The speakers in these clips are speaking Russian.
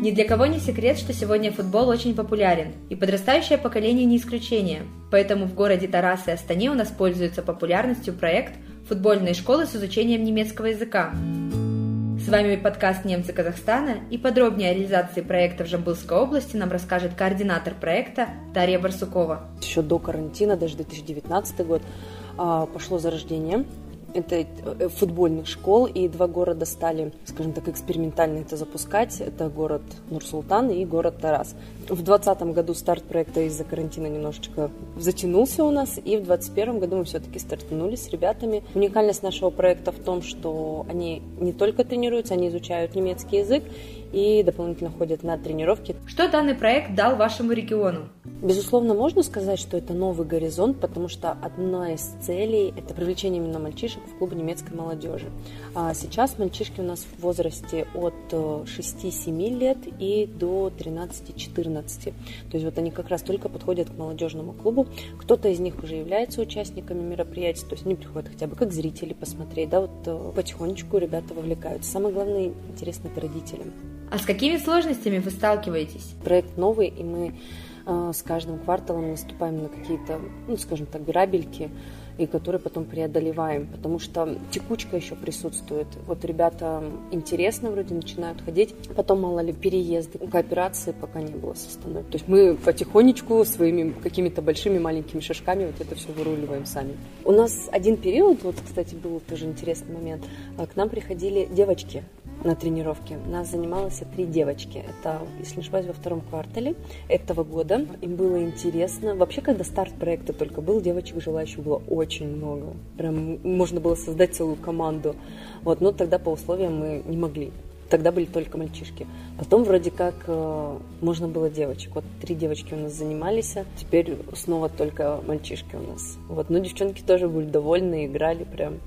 Ни для кого не секрет, что сегодня футбол очень популярен, и подрастающее поколение не исключение. Поэтому в городе Тарас и Астане у нас пользуется популярностью проект «Футбольные школы с изучением немецкого языка». С вами подкаст «Немцы Казахстана» и подробнее о реализации проекта в Жамбылской области нам расскажет координатор проекта Дарья Барсукова. Еще до карантина, даже 2019 год, а, пошло зарождение это э, футбольных школ, и два города стали, скажем так, экспериментально это запускать. Это город Нур-Султан и город Тарас. В 2020 году старт проекта из-за карантина немножечко затянулся у нас, и в 2021 году мы все-таки стартанули с ребятами. Уникальность нашего проекта в том, что они не только тренируются, они изучают немецкий язык, и дополнительно ходят на тренировки. Что данный проект дал вашему региону? Безусловно, можно сказать, что это новый горизонт, потому что одна из целей – это привлечение именно мальчишек в клуб немецкой молодежи. А сейчас мальчишки у нас в возрасте от 6-7 э, лет и до 13-14. То есть вот они как раз только подходят к молодежному клубу. Кто-то из них уже является участниками мероприятий, то есть они приходят хотя бы как зрители посмотреть, да, вот э, потихонечку ребята вовлекаются. Самое главное, интересно это родителям. А с какими сложностями вы сталкиваетесь? Проект новый, и мы э, с каждым кварталом наступаем на какие-то, ну, скажем так, грабельки, и которые потом преодолеваем, потому что текучка еще присутствует. Вот ребята интересно вроде начинают ходить, потом мало ли переезды, кооперации пока не было с остановкой. То есть мы потихонечку своими какими-то большими маленькими шажками вот это все выруливаем сами. У нас один период, вот, кстати, был тоже интересный момент, э, к нам приходили девочки, на тренировке. Нас занималось три девочки. Это, если не ошибаюсь, во втором квартале этого года. Им было интересно. Вообще, когда старт проекта только был, девочек желающих было очень много. Прям можно было создать целую команду. Вот, но тогда по условиям мы не могли. Тогда были только мальчишки. Потом вроде как э, можно было девочек. Вот три девочки у нас занимались, а теперь снова только мальчишки у нас. Вот, но девчонки тоже были довольны, играли прям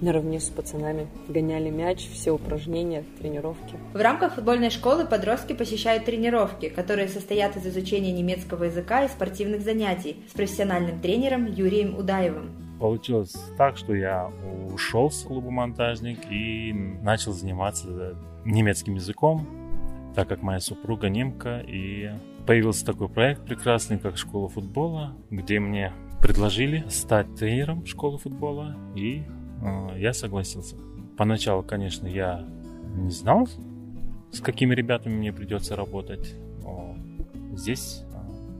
наравне с пацанами. Гоняли мяч, все упражнения, тренировки. В рамках футбольной школы подростки посещают тренировки, которые состоят из изучения немецкого языка и спортивных занятий с профессиональным тренером Юрием Удаевым. Получилось так, что я ушел с клуба «Монтажник» и начал заниматься немецким языком, так как моя супруга немка, и появился такой проект прекрасный, как «Школа футбола», где мне предложили стать тренером школы футбола, и я согласился. Поначалу, конечно, я не знал, с какими ребятами мне придется работать. Но здесь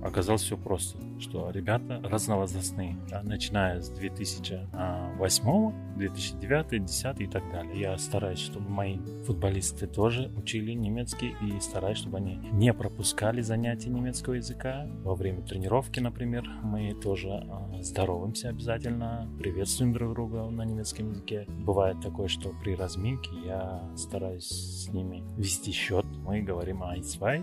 оказалось все просто, что ребята разновозрастные, да, начиная с 2008, 2009, 2010 и так далее. Я стараюсь, чтобы мои футболисты тоже учили немецкий и стараюсь, чтобы они не пропускали занятия немецкого языка. Во время тренировки, например, мы тоже э, здороваемся обязательно, приветствуем друг друга на немецком языке. Бывает такое, что при разминке я стараюсь с ними вести счет. Мы говорим 1, 2,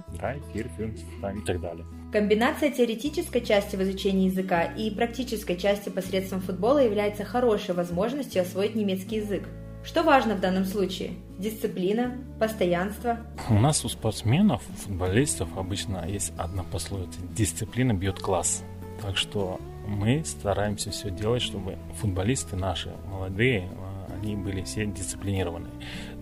3, 4, 5 и так далее. Комбинация теоретической части в изучении языка и практической части посредством футбола является хорошей возможностью освоить немецкий язык. Что важно в данном случае? Дисциплина, постоянство? У нас у спортсменов, футболистов обычно есть одна пословица «дисциплина бьет класс». Так что мы стараемся все делать, чтобы футболисты наши, молодые, они были все дисциплинированы.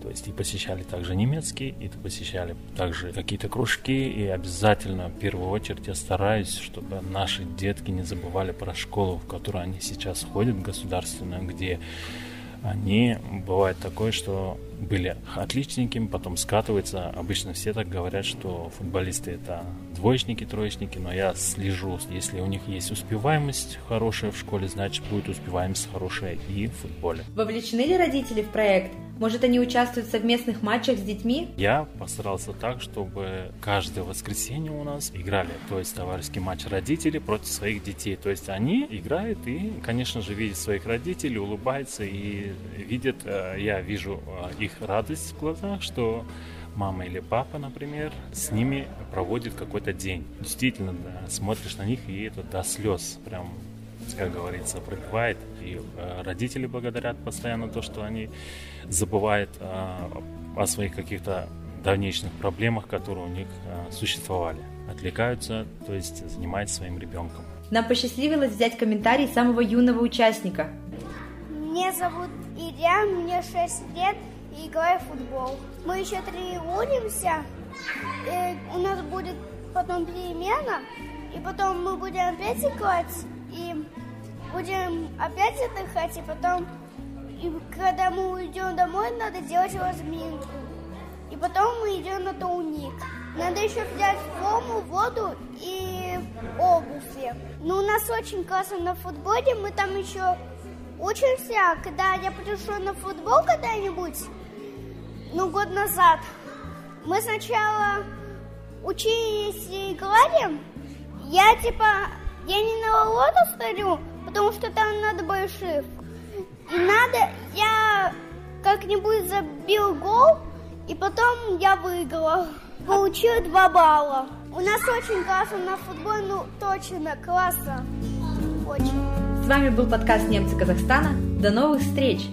То есть и посещали также немецкий, и посещали также какие-то кружки, и обязательно в первую очередь я стараюсь, чтобы наши детки не забывали про школу, в которую они сейчас ходят, государственную, где они, бывает такое, что были отличниками, потом скатываются. Обычно все так говорят, что футболисты это двоечники, троечники, но я слежу. Если у них есть успеваемость хорошая в школе, значит будет успеваемость хорошая и в футболе. Вовлечены ли родители в проект? Может, они участвуют в совместных матчах с детьми? Я постарался так, чтобы каждое воскресенье у нас играли, то есть товарищеский матч родителей против своих детей. То есть они играют и, конечно же, видят своих родителей, улыбаются и видят, э, я вижу э, их радость в глазах, что мама или папа, например, с ними проводит какой-то день. Действительно, да, смотришь на них, и это до слез прям как говорится, пробивает. И э, родители благодарят постоянно то, что они забывают э, о своих каких-то давнейших проблемах, которые у них э, существовали. Отвлекаются, то есть занимаются своим ребенком. Нам посчастливилось взять комментарий самого юного участника. Меня зовут Илья, мне 6 лет, и играю в футбол. Мы еще тренируемся, у нас будет потом перемена, и потом мы будем опять играть, и будем опять отдыхать, и потом, и когда мы уйдем домой, надо делать разминку. И потом мы идем на турник. Надо еще взять форму, воду и обувь. Ну, у нас очень классно на футболе, мы там еще учимся. Когда я пришла на футбол когда-нибудь, ну, год назад, мы сначала учились и играли. Я, типа, я не на лоту стою, потому что там надо больших. И надо, я как-нибудь забил гол, и потом я выиграла. Получила два балла. У нас очень классно на футболе, ну точно, классно. Очень. С вами был подкаст «Немцы Казахстана». До новых встреч!